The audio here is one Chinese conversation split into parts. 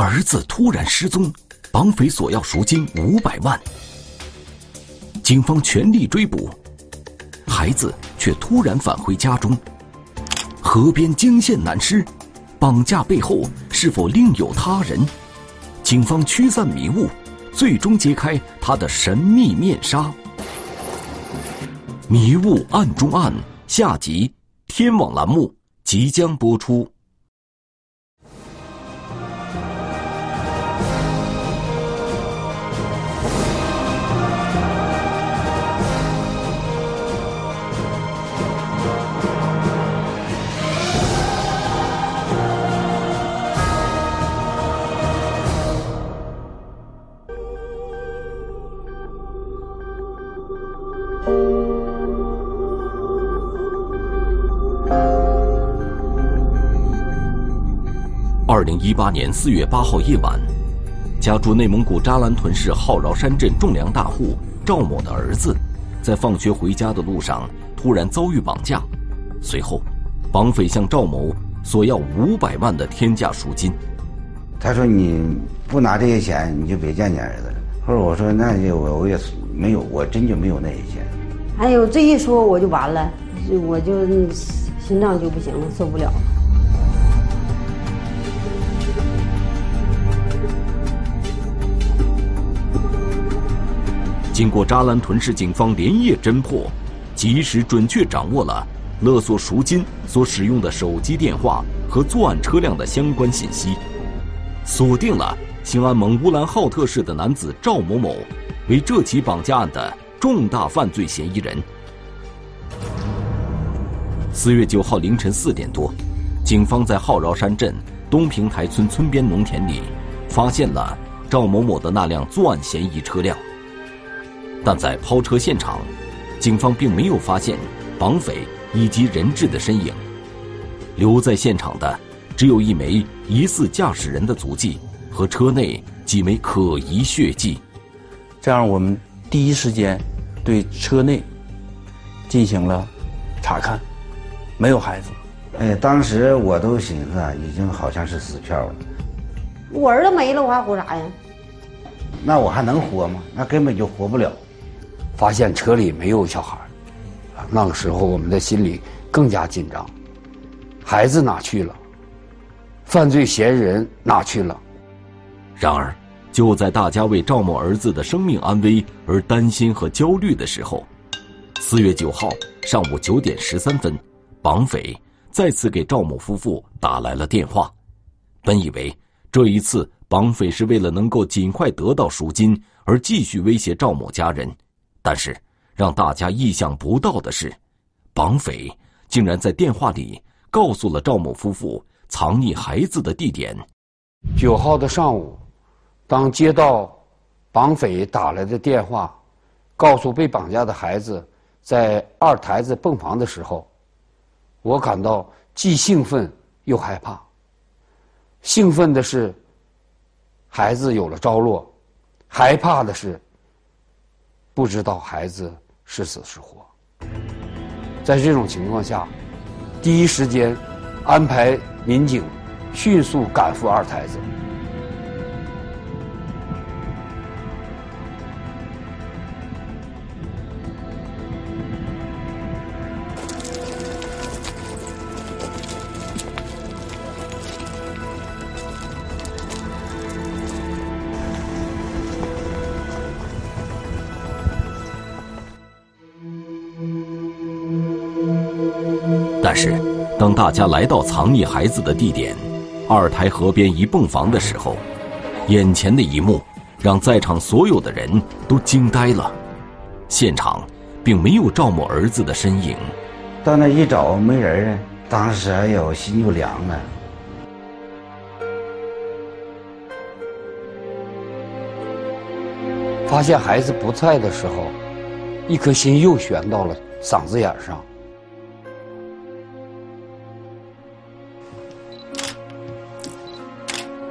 儿子突然失踪，绑匪索要赎金五百万。警方全力追捕，孩子却突然返回家中。河边惊现男尸，绑架背后是否另有他人？警方驱散迷雾，最终揭开他的神秘面纱。迷雾暗中案，下集天网栏目即将播出。一八年四月八号夜晚，家住内蒙古扎兰屯市浩饶山镇种粮大户赵某的儿子，在放学回家的路上突然遭遇绑架，随后，绑匪向赵某索要五百万的天价赎金。他说：“你不拿这些钱，你就别见你儿子了。”后来我说：“那就我我也没有，我真就没有那些钱。”哎呦，这一说我就完了，我就心脏就不行了，受不了了。经过扎兰屯市警方连夜侦破，及时准确掌握了勒索赎金所使用的手机电话和作案车辆的相关信息，锁定了兴安盟乌兰浩特市的男子赵某某为这起绑架案的重大犯罪嫌疑人。四月九号凌晨四点多，警方在浩饶山镇东平台村村边农田里，发现了赵某某的那辆作案嫌疑车辆。但在抛车现场，警方并没有发现绑匪以及人质的身影，留在现场的只有一枚疑似驾驶人的足迹和车内几枚可疑血迹。这样，我们第一时间对车内进行了查看，没有孩子。哎，当时我都寻思啊，已经好像是死票了。我儿子没了，我还活啥呀？那我还能活吗？那根本就活不了。发现车里没有小孩，那个时候我们的心里更加紧张。孩子哪去了？犯罪嫌疑人哪去了？然而，就在大家为赵某儿子的生命安危而担心和焦虑的时候，四月九号上午九点十三分，绑匪再次给赵某夫妇打来了电话。本以为这一次绑匪是为了能够尽快得到赎金而继续威胁赵某家人。但是，让大家意想不到的是，绑匪竟然在电话里告诉了赵某夫妇藏匿孩子的地点。九号的上午，当接到绑匪打来的电话，告诉被绑架的孩子在二台子泵房的时候，我感到既兴奋又害怕。兴奋的是，孩子有了着落；害怕的是。不知道孩子是死是活，在这种情况下，第一时间安排民警迅速赶赴二台子。当大家来到藏匿孩子的地点——二台河边一泵房的时候，眼前的一幕让在场所有的人都惊呆了。现场并没有赵某儿子的身影。到那一找，没人啊！当时哎呦，心就凉了。发现孩子不在的时候，一颗心又悬到了嗓子眼上。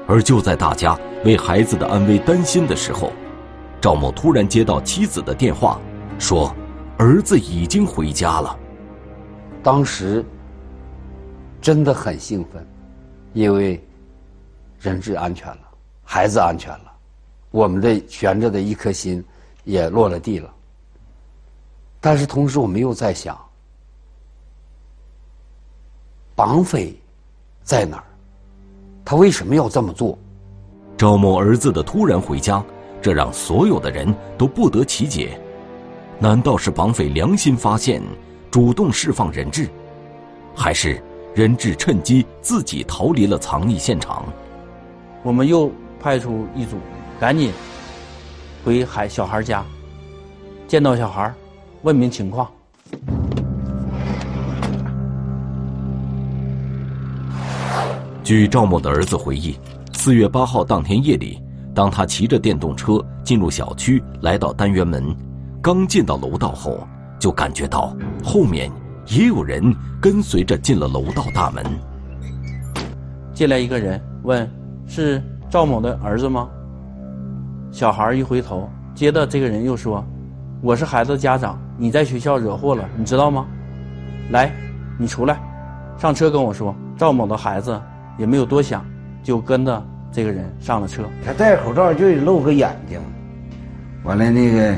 而就在大家为孩子的安危担心的时候，赵某突然接到妻子的电话，说儿子已经回家了。当时真的很兴奋，因为人质安全了。孩子安全了，我们的悬着的一颗心也落了地了。但是同时，我们又在想，绑匪在哪儿？他为什么要这么做？赵某儿子的突然回家，这让所有的人都不得其解。难道是绑匪良心发现，主动释放人质，还是人质趁机自己逃离了藏匿现场？我们又派出一组，赶紧回孩小孩家，见到小孩，问明情况。据赵某的儿子回忆，四月八号当天夜里，当他骑着电动车进入小区，来到单元门，刚进到楼道后，就感觉到后面也有人跟随着进了楼道大门。进来一个人问：“是赵某的儿子吗？”小孩一回头，接着这个人又说：“我是孩子家长，你在学校惹祸了，你知道吗？来，你出来，上车跟我说。”赵某的孩子。也没有多想，就跟着这个人上了车。他戴口罩就露个眼睛，完了那个，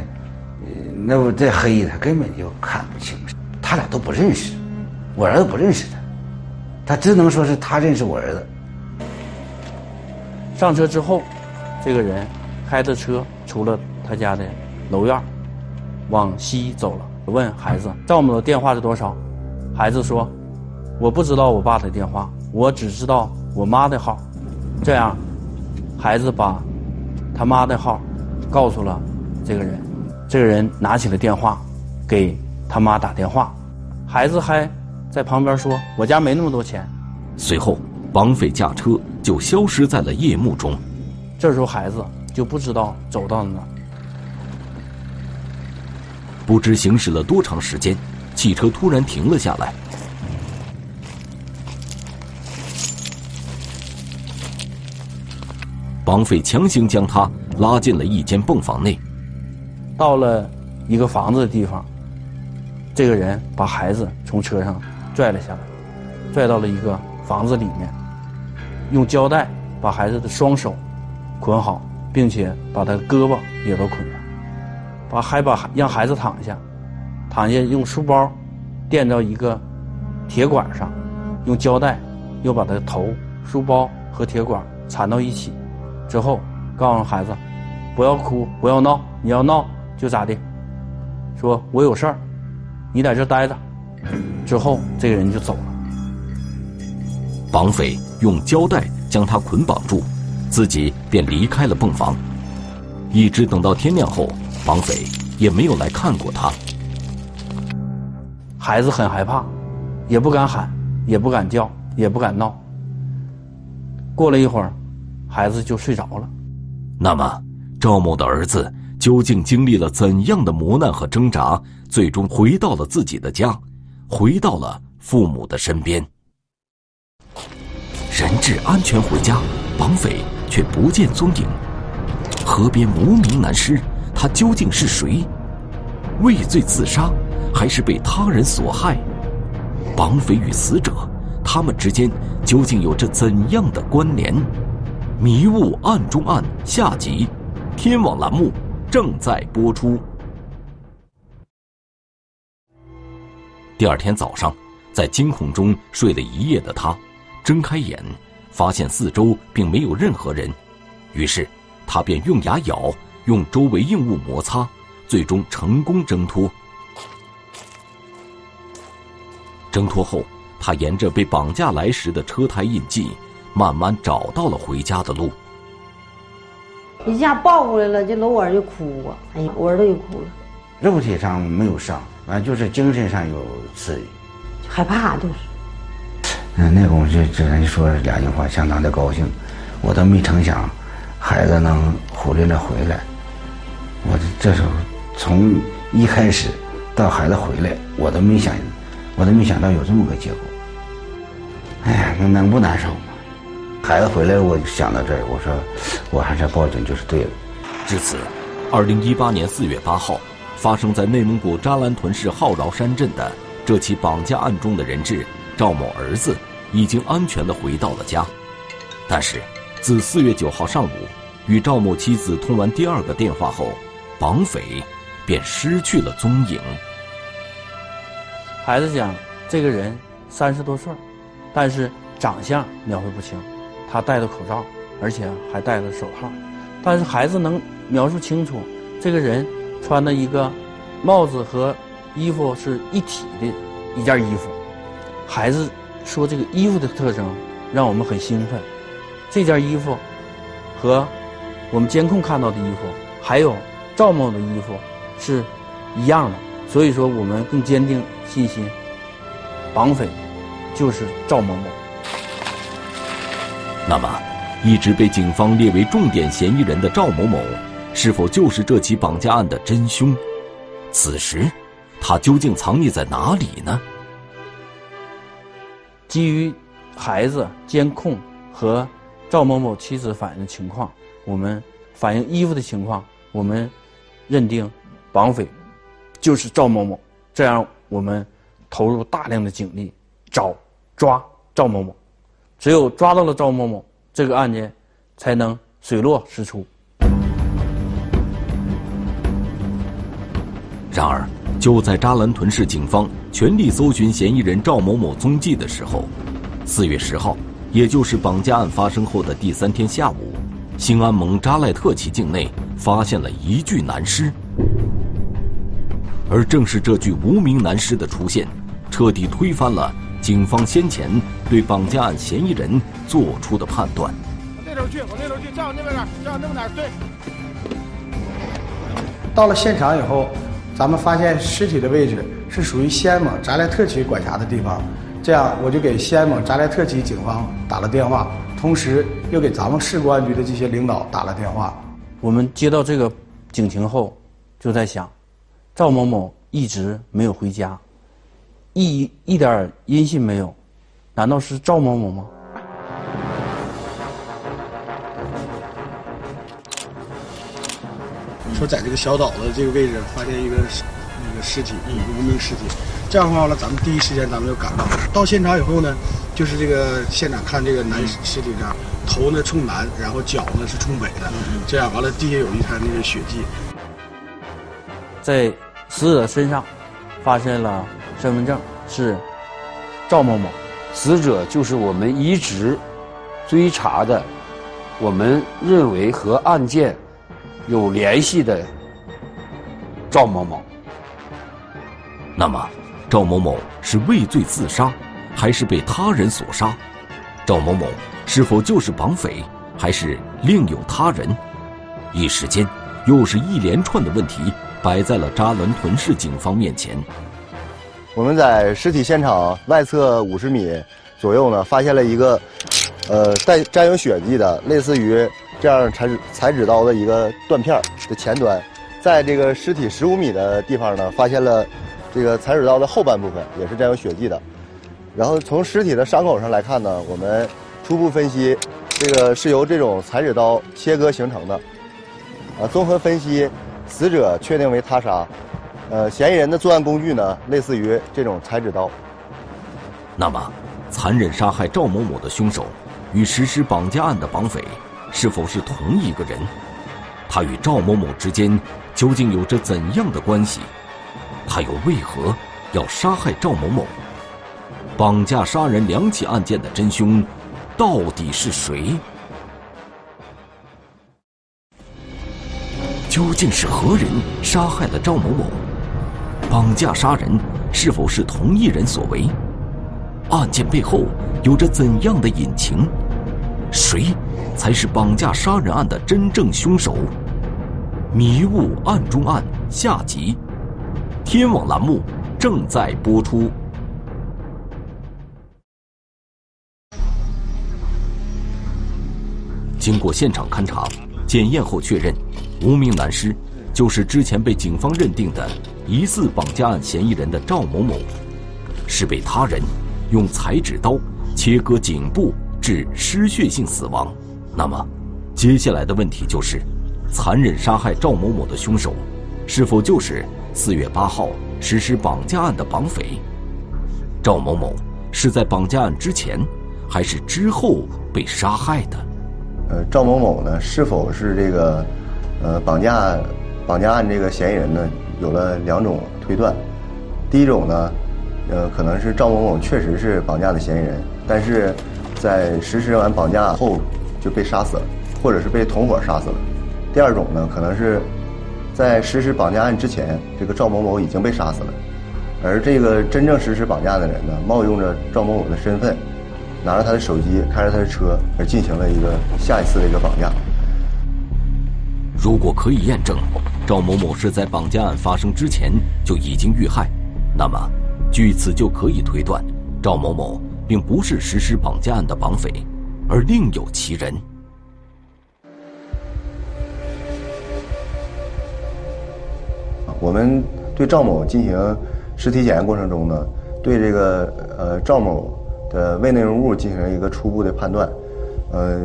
那不再黑，他根本就看不清。他俩都不认识，我儿子不认识他，他只能说是他认识我儿子。上车之后，这个人开着车出了他家的楼院，往西走了。问孩子赵某的电话是多少？孩子说：“我不知道我爸的电话。”我只知道我妈的号，这样，孩子把他妈的号告诉了这个人，这个人拿起了电话，给他妈打电话，孩子还在旁边说：“我家没那么多钱。”随后，绑匪驾车就消失在了夜幕中。这时候，孩子就不知道走到了哪。不知行驶了多长时间，汽车突然停了下来。绑匪强行将他拉进了一间泵房内。到了一个房子的地方，这个人把孩子从车上拽了下来，拽到了一个房子里面，用胶带把孩子的双手捆好，并且把他胳膊也都捆上，把还把让孩子躺下，躺下用书包垫到一个铁管上，用胶带又把他头、书包和铁管缠到一起。之后，告诉孩子，不要哭，不要闹，你要闹就咋的？说我有事儿，你在这待着。之后，这个人就走了。绑匪用胶带将他捆绑住，自己便离开了泵房。一直等到天亮后，绑匪也没有来看过他。孩子很害怕，也不敢喊，也不敢叫，也不敢闹。过了一会儿。孩子就睡着了。那么，赵某的儿子究竟经历了怎样的磨难和挣扎，最终回到了自己的家，回到了父母的身边？人质安全回家，绑匪却不见踪影。河边无名男尸，他究竟是谁？畏罪自杀，还是被他人所害？绑匪与死者，他们之间究竟有着怎样的关联？迷雾暗中暗下集，天网栏目正在播出。第二天早上，在惊恐中睡了一夜的他，睁开眼，发现四周并没有任何人，于是他便用牙咬，用周围硬物摩擦，最终成功挣脱。挣脱后，他沿着被绑架来时的车胎印记。慢慢找到了回家的路。一下抱过来了，这搂儿就哭啊！哎呀，我儿子就哭了。肉体上没有伤，完就是精神上有刺激，害怕就是。嗯，那功夫就只能说两句话，相当的高兴。我都没成想，孩子能回来了回来。我这时候从一开始到孩子回来，我都没想，我都没想到有这么个结果。哎呀，那能不难受？孩子回来，我就想到这儿，我说，我还是报警就是对了。至此，二零一八年四月八号，发生在内蒙古扎兰屯市浩饶山镇的这起绑架案中的人质赵某儿子，已经安全的回到了家。但是，自四月九号上午与赵某妻子通完第二个电话后，绑匪便失去了踪影。孩子讲，这个人三十多岁，但是长相描绘不清，他戴着口罩，而且还戴着手套，但是孩子能描述清楚，这个人穿的一个帽子和衣服是一体的一件衣服。孩子说这个衣服的特征让我们很兴奋，这件衣服和我们监控看到的衣服，还有赵某的衣服是一样的，所以说我们更坚定信心，绑匪就是赵某某。那么，一直被警方列为重点嫌疑人的赵某某，是否就是这起绑架案的真凶？此时，他究竟藏匿在哪里呢？基于孩子监控和赵某某妻子反映的情况，我们反映衣服的情况，我们认定绑匪就是赵某某。这样，我们投入大量的警力找抓赵某某。只有抓到了赵某某，这个案件才能水落石出。然而，就在扎兰屯市警方全力搜寻嫌疑人赵某某踪迹的时候，四月十号，也就是绑架案发生后的第三天下午，兴安盟扎赖特旗境内发现了一具男尸。而正是这具无名男尸的出现，彻底推翻了警方先前对绑架案嫌疑人做出的判断。往那头去，往那头去，再往那边点，再往那边点，对。到了现场以后。咱们发现尸体的位置是属于西安盟扎莱特旗管辖的地方，这样我就给西安盟扎莱特旗警方打了电话，同时又给咱们市公安局的这些领导打了电话。我们接到这个警情后，就在想，赵某某一直没有回家，一一点音信没有，难道是赵某某吗？说在这个小岛的这个位置发现一个那个尸体，一个无名尸体。这样的话呢，咱们第一时间咱们就赶到。到现场以后呢，就是这个现场看这个男尸体这样，头呢冲南，然后脚呢是冲北的。这样完了，地下有一滩那个血迹。在死者身上发现了身份证，是赵某某。死者就是我们一直追查的，我们认为和案件。有联系的赵某某，那么赵某某是畏罪自杀，还是被他人所杀？赵某某是否就是绑匪，还是另有他人？一时间，又是一连串的问题摆在了扎伦屯市警方面前。我们在尸体现场外侧五十米左右呢，发现了一个，呃，带沾有血迹的，类似于。这样裁裁纸刀的一个断片的前端，在这个尸体十五米的地方呢，发现了这个裁纸刀的后半部分也是沾有血迹的。然后从尸体的伤口上来看呢，我们初步分析，这个是由这种裁纸刀切割形成的。啊，综合分析，死者确定为他杀。呃，嫌疑人的作案工具呢，类似于这种裁纸刀。那么，残忍杀害赵某某的凶手，与实施绑架案的绑匪。是否是同一个人？他与赵某某之间究竟有着怎样的关系？他又为何要杀害赵某某？绑架杀人两起案件的真凶到底是谁？究竟是何人杀害了赵某某？绑架杀人是否是同一人所为？案件背后有着怎样的隐情？谁？才是绑架杀人案的真正凶手。迷雾案中案下集，天网栏目正在播出。经过现场勘查、检验后确认，无名男尸就是之前被警方认定的疑似绑架案嫌疑人的赵某某，是被他人用裁纸刀切割颈部致失血性死亡。那么，接下来的问题就是：残忍杀害赵某某的凶手，是否就是四月八号实施绑架案的绑匪？赵某某是在绑架案之前，还是之后被杀害的？呃，赵某某呢是否是这个呃绑架案绑架案这个嫌疑人呢？有了两种推断。第一种呢，呃，可能是赵某某确实是绑架的嫌疑人，但是在实施完绑架后就被杀死了，或者是被同伙杀死了。第二种呢，可能是在实施绑架案之前，这个赵某某已经被杀死了，而这个真正实施绑架的人呢，冒用着赵某某的身份，拿着他的手机，开着他的车，而进行了一个下一次的一个绑架。如果可以验证赵某某是在绑架案发生之前就已经遇害，那么据此就可以推断，赵某某并不是实施绑架案的绑匪，而另有其人。我们对赵某进行尸体检验过程中呢，对这个呃赵某的胃内容物进行一个初步的判断。呃，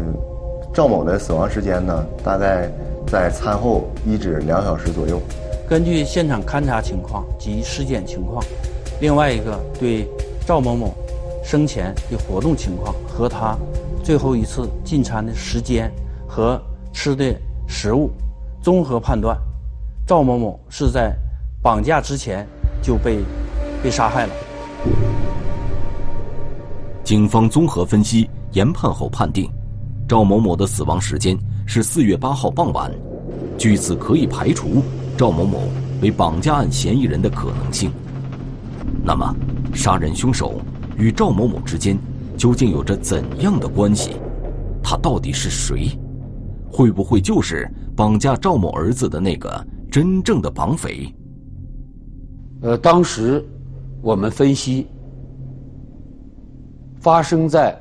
赵某的死亡时间呢，大概在餐后一至两小时左右。根据现场勘查情况及尸检情况，另外一个对赵某某生前的活动情况和他最后一次进餐的时间和吃的食物综合判断。赵某某是在绑架之前就被被杀害了。警方综合分析研判后判定，赵某某的死亡时间是四月八号傍晚，据此可以排除赵某某为绑架案嫌疑人的可能性。那么，杀人凶手与赵某某之间究竟有着怎样的关系？他到底是谁？会不会就是绑架赵某儿子的那个？真正的绑匪。呃，当时我们分析，发生在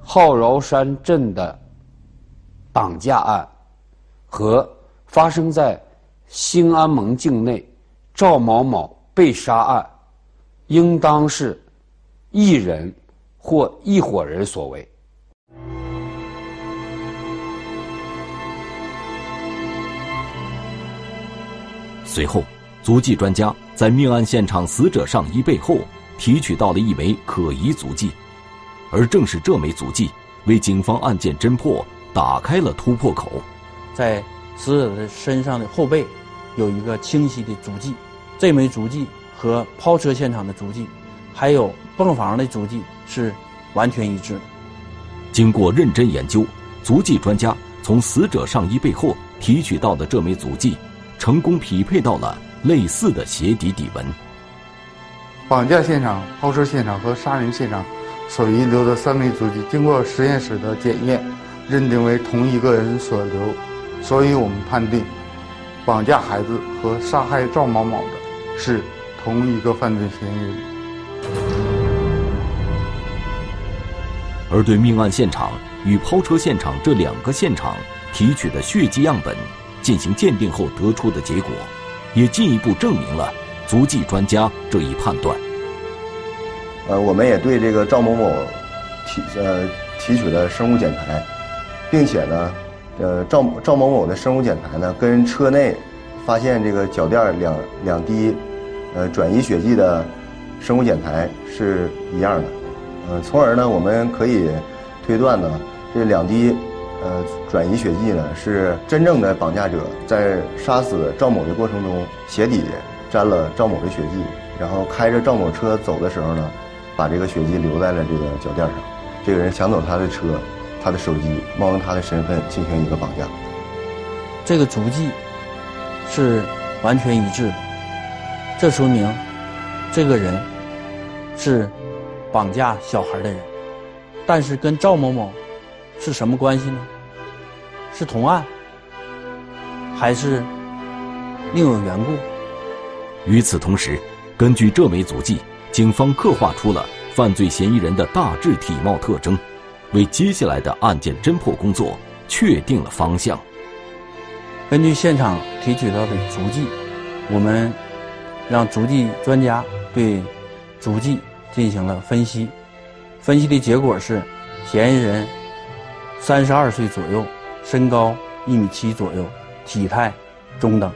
浩饶山镇的绑架案和发生在兴安盟境内赵某某被杀案，应当是一人或一伙人所为。随后，足迹专家在命案现场死者上衣背后提取到了一枚可疑足迹，而正是这枚足迹为警方案件侦破打开了突破口。在死者的身上的后背有一个清晰的足迹，这枚足迹和抛车现场的足迹，还有泵房的足迹是完全一致的。经过认真研究，足迹专家从死者上衣背后提取到的这枚足迹。成功匹配到了类似的鞋底底纹。绑架现场、抛车现场和杀人现场所遗留的三枚足迹，经过实验室的检验，认定为同一个人所留，所以我们判定，绑架孩子和杀害赵某某的是同一个犯罪嫌疑人。而对命案现场与抛车现场这两个现场提取的血迹样本。进行鉴定后得出的结果，也进一步证明了足迹专家这一判断。呃，我们也对这个赵某某提呃提取了生物检材，并且呢，呃赵赵某某的生物检材呢跟车内发现这个脚垫两两滴呃转移血迹的生物检材是一样的，呃，从而呢我们可以推断呢这两滴。呃，转移血迹呢，是真正的绑架者在杀死赵某的过程中，鞋底沾了赵某的血迹，然后开着赵某车走的时候呢，把这个血迹留在了这个脚垫上。这个人抢走他的车，他的手机，冒用他的身份进行一个绑架。这个足迹是完全一致的，这说明这个人是绑架小孩的人，但是跟赵某某是什么关系呢？是同案，还是另有缘故？与此同时，根据这枚足迹，警方刻画出了犯罪嫌疑人的大致体貌特征，为接下来的案件侦破工作确定了方向。根据现场提取到的足迹，我们让足迹专家对足迹进行了分析，分析的结果是，嫌疑人三十二岁左右。身高一米七左右，体态中等，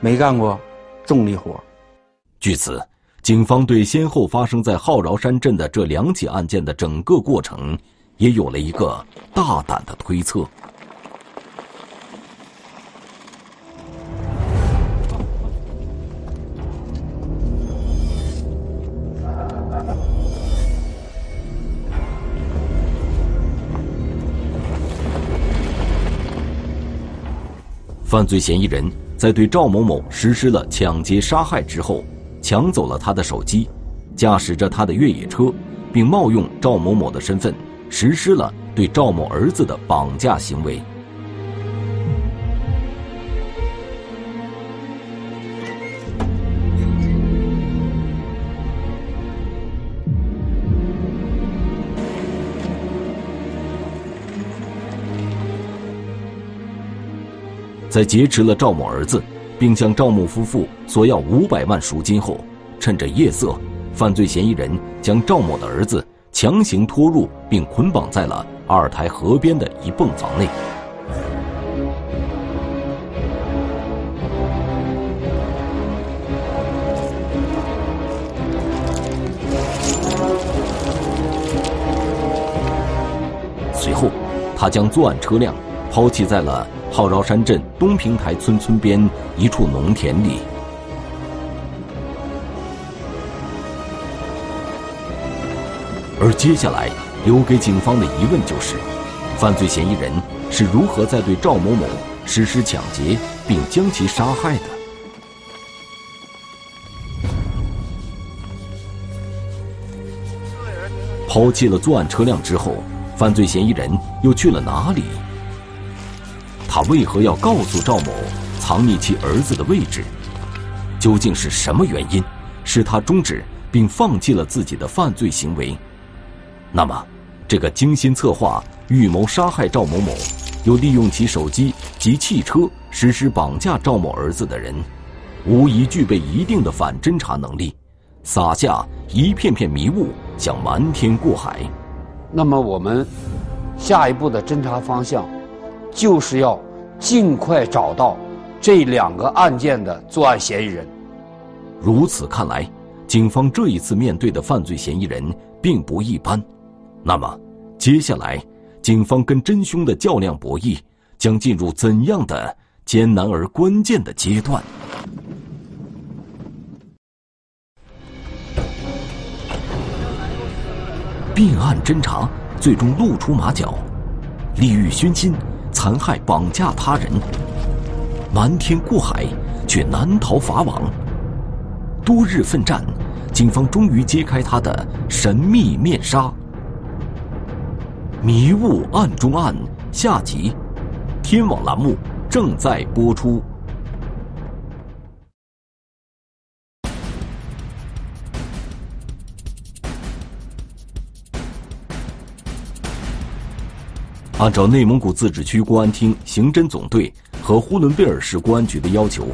没干过重力活。据此，警方对先后发生在浩饶山镇的这两起案件的整个过程也有了一个大胆的推测。犯罪嫌疑人在对赵某某实施了抢劫杀害之后，抢走了他的手机，驾驶着他的越野车，并冒用赵某某的身份实施了对赵某儿子的绑架行为。在劫持了赵某儿子，并向赵某夫妇索要五百万赎金后，趁着夜色，犯罪嫌疑人将赵某的儿子强行拖入并捆绑在了二台河边的一泵房内。随后，他将作案车辆抛弃在了。浩饶山镇东平台村村边一处农田里，而接下来留给警方的疑问就是：犯罪嫌疑人是如何在对赵某某实施抢劫并将其杀害的？抛弃了作案车辆之后，犯罪嫌疑人又去了哪里？他为何要告诉赵某藏匿其儿子的位置？究竟是什么原因使他终止并放弃了自己的犯罪行为？那么，这个精心策划、预谋杀害赵某某，又利用其手机及汽车实施绑架赵某儿子的人，无疑具备一定的反侦查能力，撒下一片片迷雾，想瞒天过海。那么，我们下一步的侦查方向？就是要尽快找到这两个案件的作案嫌疑人。如此看来，警方这一次面对的犯罪嫌疑人并不一般。那么，接下来警方跟真凶的较量博弈将进入怎样的艰难而关键的阶段？并案侦查最终露出马脚，利欲熏心。残害、绑架他人，瞒天过海，却难逃法网。多日奋战，警方终于揭开他的神秘面纱。迷雾案中案下集，天网栏目正在播出。按照内蒙古自治区公安厅刑侦总队和呼伦贝尔市公安局的要求，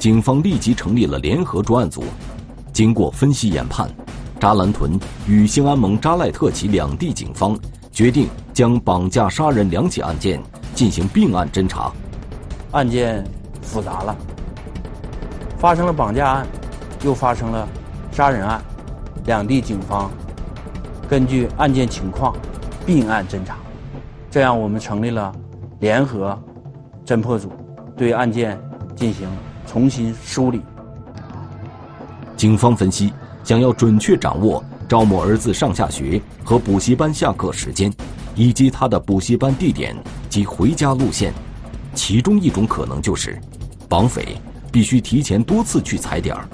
警方立即成立了联合专案组。经过分析研判，扎兰屯与兴安盟扎赖特旗两地警方决定将绑架杀人两起案件进行并案侦查。案件复杂了，发生了绑架案，又发生了杀人案，两地警方根据案件情况并案侦查。这样，我们成立了联合侦破组，对案件进行重新梳理。警方分析，想要准确掌握赵某儿子上下学和补习班下课时间，以及他的补习班地点及回家路线，其中一种可能就是，绑匪必须提前多次去踩点儿。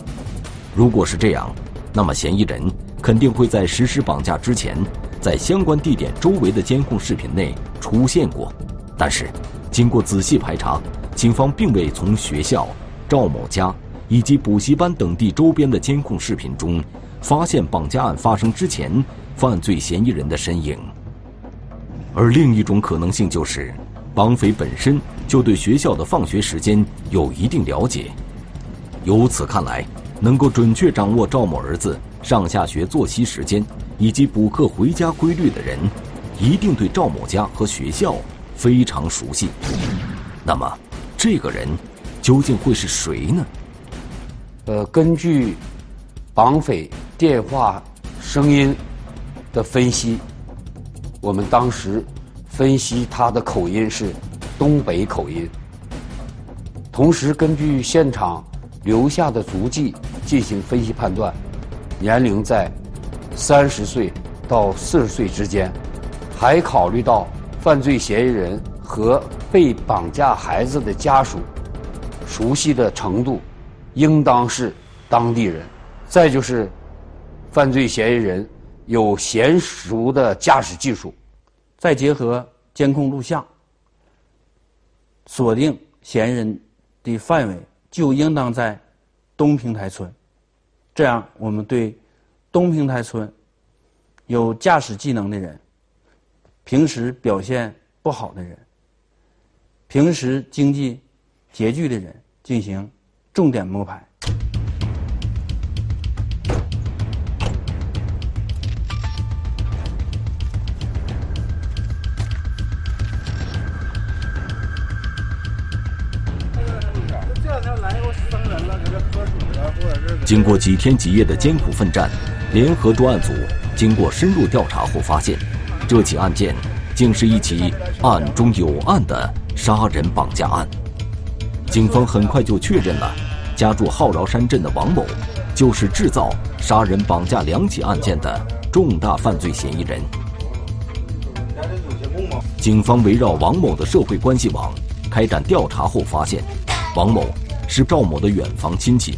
如果是这样，那么嫌疑人肯定会在实施绑架之前。在相关地点周围的监控视频内出现过，但是经过仔细排查，警方并未从学校、赵某家以及补习班等地周边的监控视频中发现绑架案发生之前犯罪嫌疑人的身影。而另一种可能性就是，绑匪本身就对学校的放学时间有一定了解。由此看来，能够准确掌握赵某儿子上下学作息时间。以及补课回家规律的人，一定对赵某家和学校非常熟悉。那么，这个人究竟会是谁呢？呃，根据绑匪电话声音的分析，我们当时分析他的口音是东北口音，同时根据现场留下的足迹进行分析判断，年龄在三十岁到四十岁之间，还考虑到犯罪嫌疑人和被绑架孩子的家属熟悉的程度，应当是当地人。再就是犯罪嫌疑人有娴熟的驾驶技术，再结合监控录像，锁定嫌疑人的范围就应当在东平台村。这样，我们对东平台村有驾驶技能的人、平时表现不好的人、平时经济拮据的人进行重点摸排。经过几天几夜的艰苦奋战，联合专案组经过深入调查后发现，这起案件竟是一起案中有案的杀人绑架案。警方很快就确认了，家住浩饶山镇的王某，就是制造杀人绑架两起案件的重大犯罪嫌疑人。警方围绕王某的社会关系网开展调查后发现，王某是赵某的远房亲戚。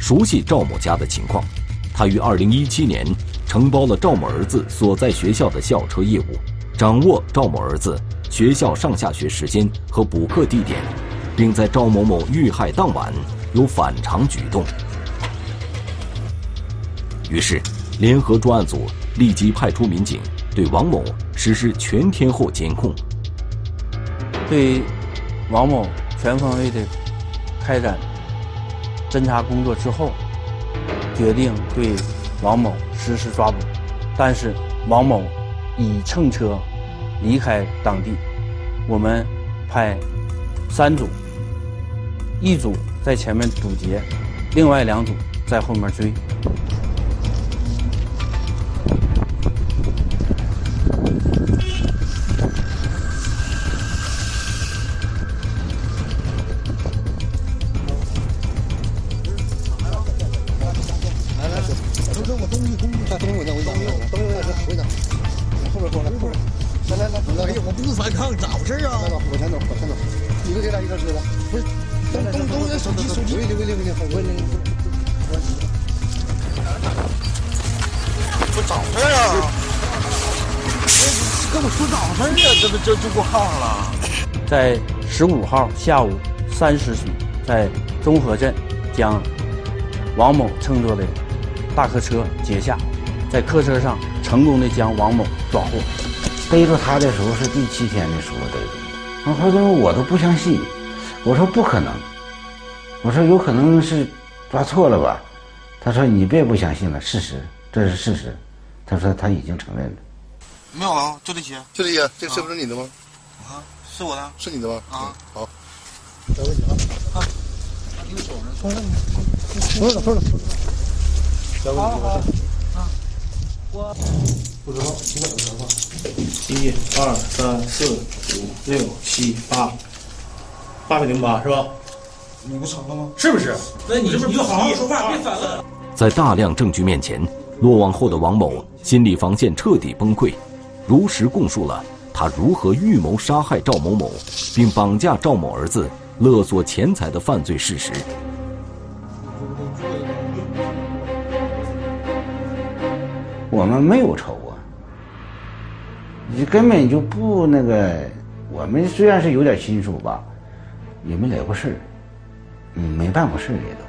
熟悉赵某家的情况，他于2017年承包了赵某儿子所在学校的校车业务，掌握赵某儿子学校上下学时间和补课地点，并在赵某某遇害当晚有反常举动。于是，联合专案组立即派出民警对王某实施全天候监控，对王某全方位的开展。侦查工作之后，决定对王某实施抓捕，但是王某已乘车离开当地。我们派三组，一组在前面堵截，另外两组在后面追。十五号下午三时许，在中和镇，将王某乘坐的大客车截下，在客车上成功的将王某抓获。逮住他的时候是第七天的时候逮住，后头我都不相信，我说不可能，我说有可能是抓错了吧？他说你别不相信了，事实这是事实。他说他已经承认了。没有啊，就这些，就这些，这个车不是你的吗？啊，是我的，是你的吗？啊，好。找问题啊！啊，你手呢？抽了，抽了，抽了，抽了。好好。啊，我不知道，几百个电话。一二三四五六七八，八百零八是吧？你不成了吗？是不是？那你你就好好说话，别反了。在大量证据面前，落网后的。王某心理防线彻底崩溃，如实供述了。他如何预谋杀害赵某某，并绑架赵某儿子勒索钱财的犯罪事实？我们没有仇啊，你根本就不那个。我们虽然是有点亲属吧，也没来过事儿，嗯，没办过事儿也都。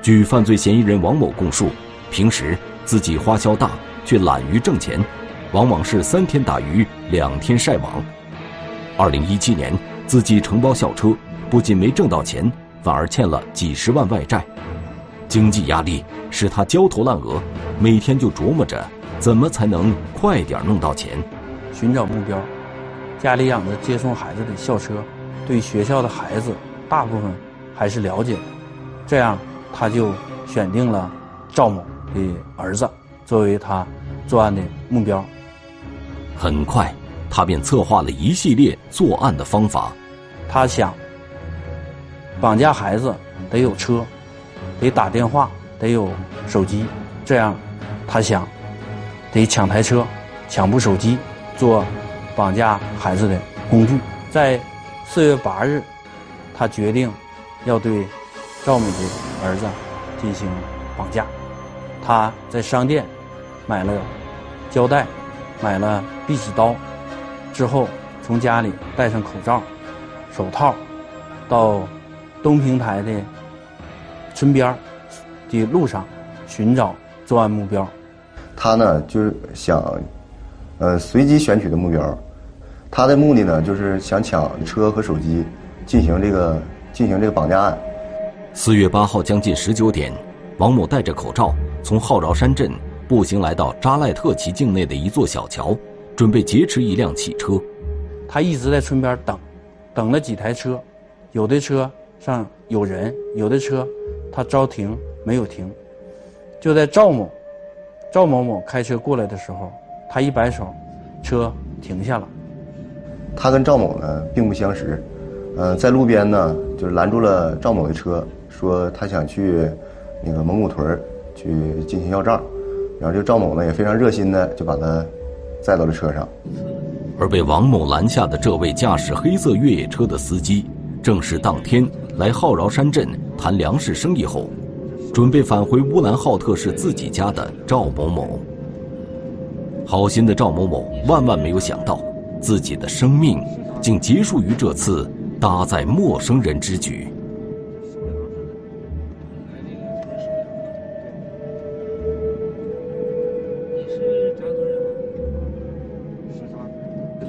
据犯罪嫌疑人王某供述，平时自己花销大。却懒于挣钱，往往是三天打鱼两天晒网。二零一七年，自己承包校车，不仅没挣到钱，反而欠了几十万外债，经济压力使他焦头烂额，每天就琢磨着怎么才能快点弄到钱。寻找目标，家里养着接送孩子的校车，对学校的孩子大部分还是了解的，这样他就选定了赵某。的儿子作为他作案的目标。很快，他便策划了一系列作案的方法。他想绑架孩子得有车，得打电话，得有手机，这样他想得抢台车，抢部手机，做绑架孩子的工具。在四月八日，他决定要对赵敏的儿子进行绑架。他在商店买了胶带，买了碧玺刀，之后从家里戴上口罩、手套，到东平台的村边的路上寻找作案目标。他呢，就是想，呃，随机选取的目标。他的目的呢，就是想抢车和手机，进行这个进行这个绑架案。四月八号将近十九点，王某戴着口罩，从浩饶山镇步行来到扎赖特旗境内的一座小桥，准备劫持一辆汽车。他一直在村边等，等了几台车，有的车上有人，有的车他招停没有停。就在赵某赵某某开车过来的时候，他一摆手，车停下了。他跟赵某呢并不相识，呃，在路边呢就拦住了赵某的车，说他想去那个蒙古屯去进行要账，然后这赵某呢也非常热心的就把他载到了车上。而被王某拦下的这位驾驶黑色越野车的司机，正是当天来浩饶山镇谈粮食生意后，准备返回乌兰浩特市自己家的赵某某。好心的赵某某万万没有想到。自己的生命竟结束于这次搭载陌生人之举。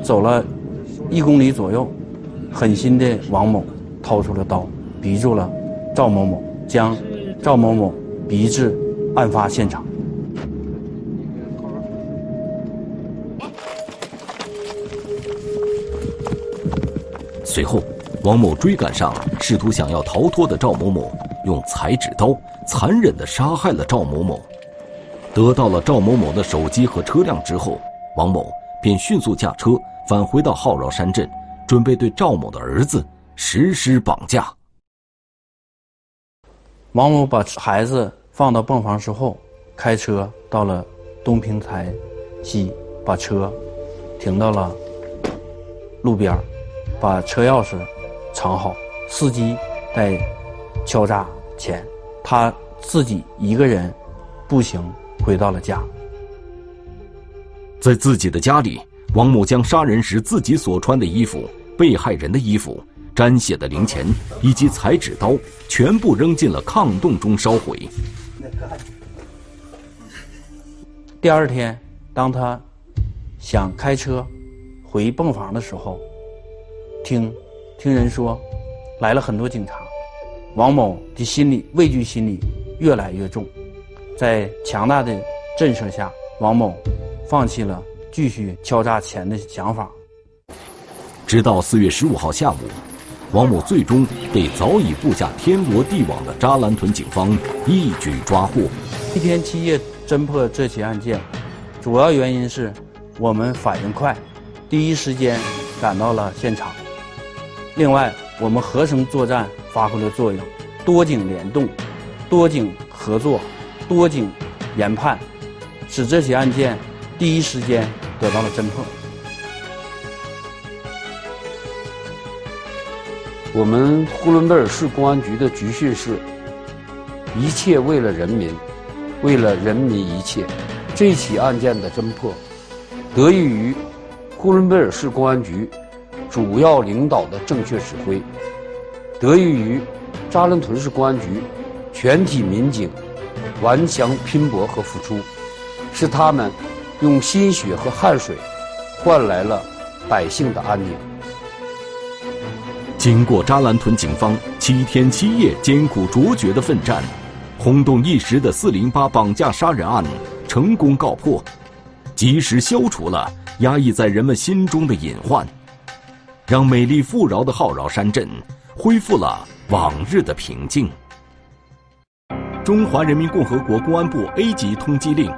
走了一公里左右，狠心的王某掏出了刀，逼住了赵某某，将赵某某逼至案发现场。随后，王某追赶上试图想要逃脱的赵某某，用裁纸刀残忍地杀害了赵某某。得到了赵某某的手机和车辆之后，王某便迅速驾车返回到浩饶山镇，准备对赵某的儿子实施绑架。王某把孩子放到泵房之后，开车到了东平台西，把车停到了路边儿。把车钥匙藏好，司机在敲诈钱，他自己一个人步行回到了家。在自己的家里，王某将杀人时自己所穿的衣服、被害人的衣服、沾血的零钱以及裁纸刀全部扔进了炕洞中烧毁。第二天，当他想开车回泵房的时候，听，听人说，来了很多警察，王某的心理畏惧心理越来越重，在强大的震慑下，王某放弃了继续敲诈钱的想法。直到四月十五号下午，王某最终被早已布下天罗地网的扎兰屯警方一举抓获。七天七夜侦破这起案件，主要原因是我们反应快，第一时间赶到了现场。另外，我们合成作战发挥了作用，多警联动，多警合作，多警研判，使这起案件第一时间得到了侦破。我们呼伦贝尔市公安局的局训是：一切为了人民，为了人民一切。这起案件的侦破，得益于呼伦贝尔市公安局。主要领导的正确指挥，得益于扎兰屯市公安局全体民警顽强拼搏和付出，是他们用心血和汗水换来了百姓的安宁。经过扎兰屯警方七天七夜艰苦卓绝的奋战，轰动一时的四零八绑架杀人案成功告破，及时消除了压抑在人们心中的隐患。让美丽富饶的浩饶山镇恢复了往日的平静。中华人民共和国公安部 A 级通缉令：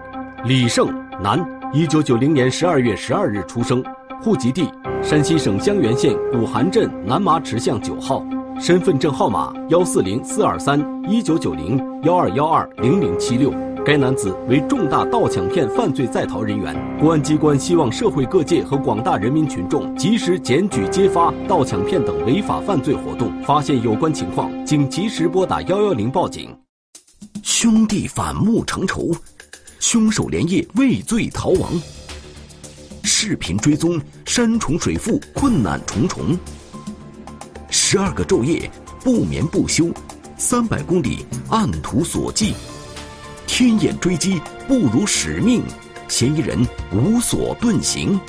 李胜，男，一九九零年十二月十二日出生，户籍地山西省襄垣县古韩镇南麻池巷九号，身份证号码幺四零四二三一九九零幺二幺二零零七六。该男子为重大盗抢骗犯罪在逃人员，公安机关希望社会各界和广大人民群众及时检举揭发盗抢骗等违法犯罪活动，发现有关情况，请及时拨打幺幺零报警。兄弟反目成仇，凶手连夜畏罪逃亡。视频追踪山重水复，困难重重。十二个昼夜不眠不休，三百公里按图索骥。天眼追击不辱使命，嫌疑人无所遁形。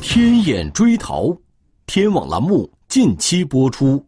天眼追逃，天网栏目近期播出。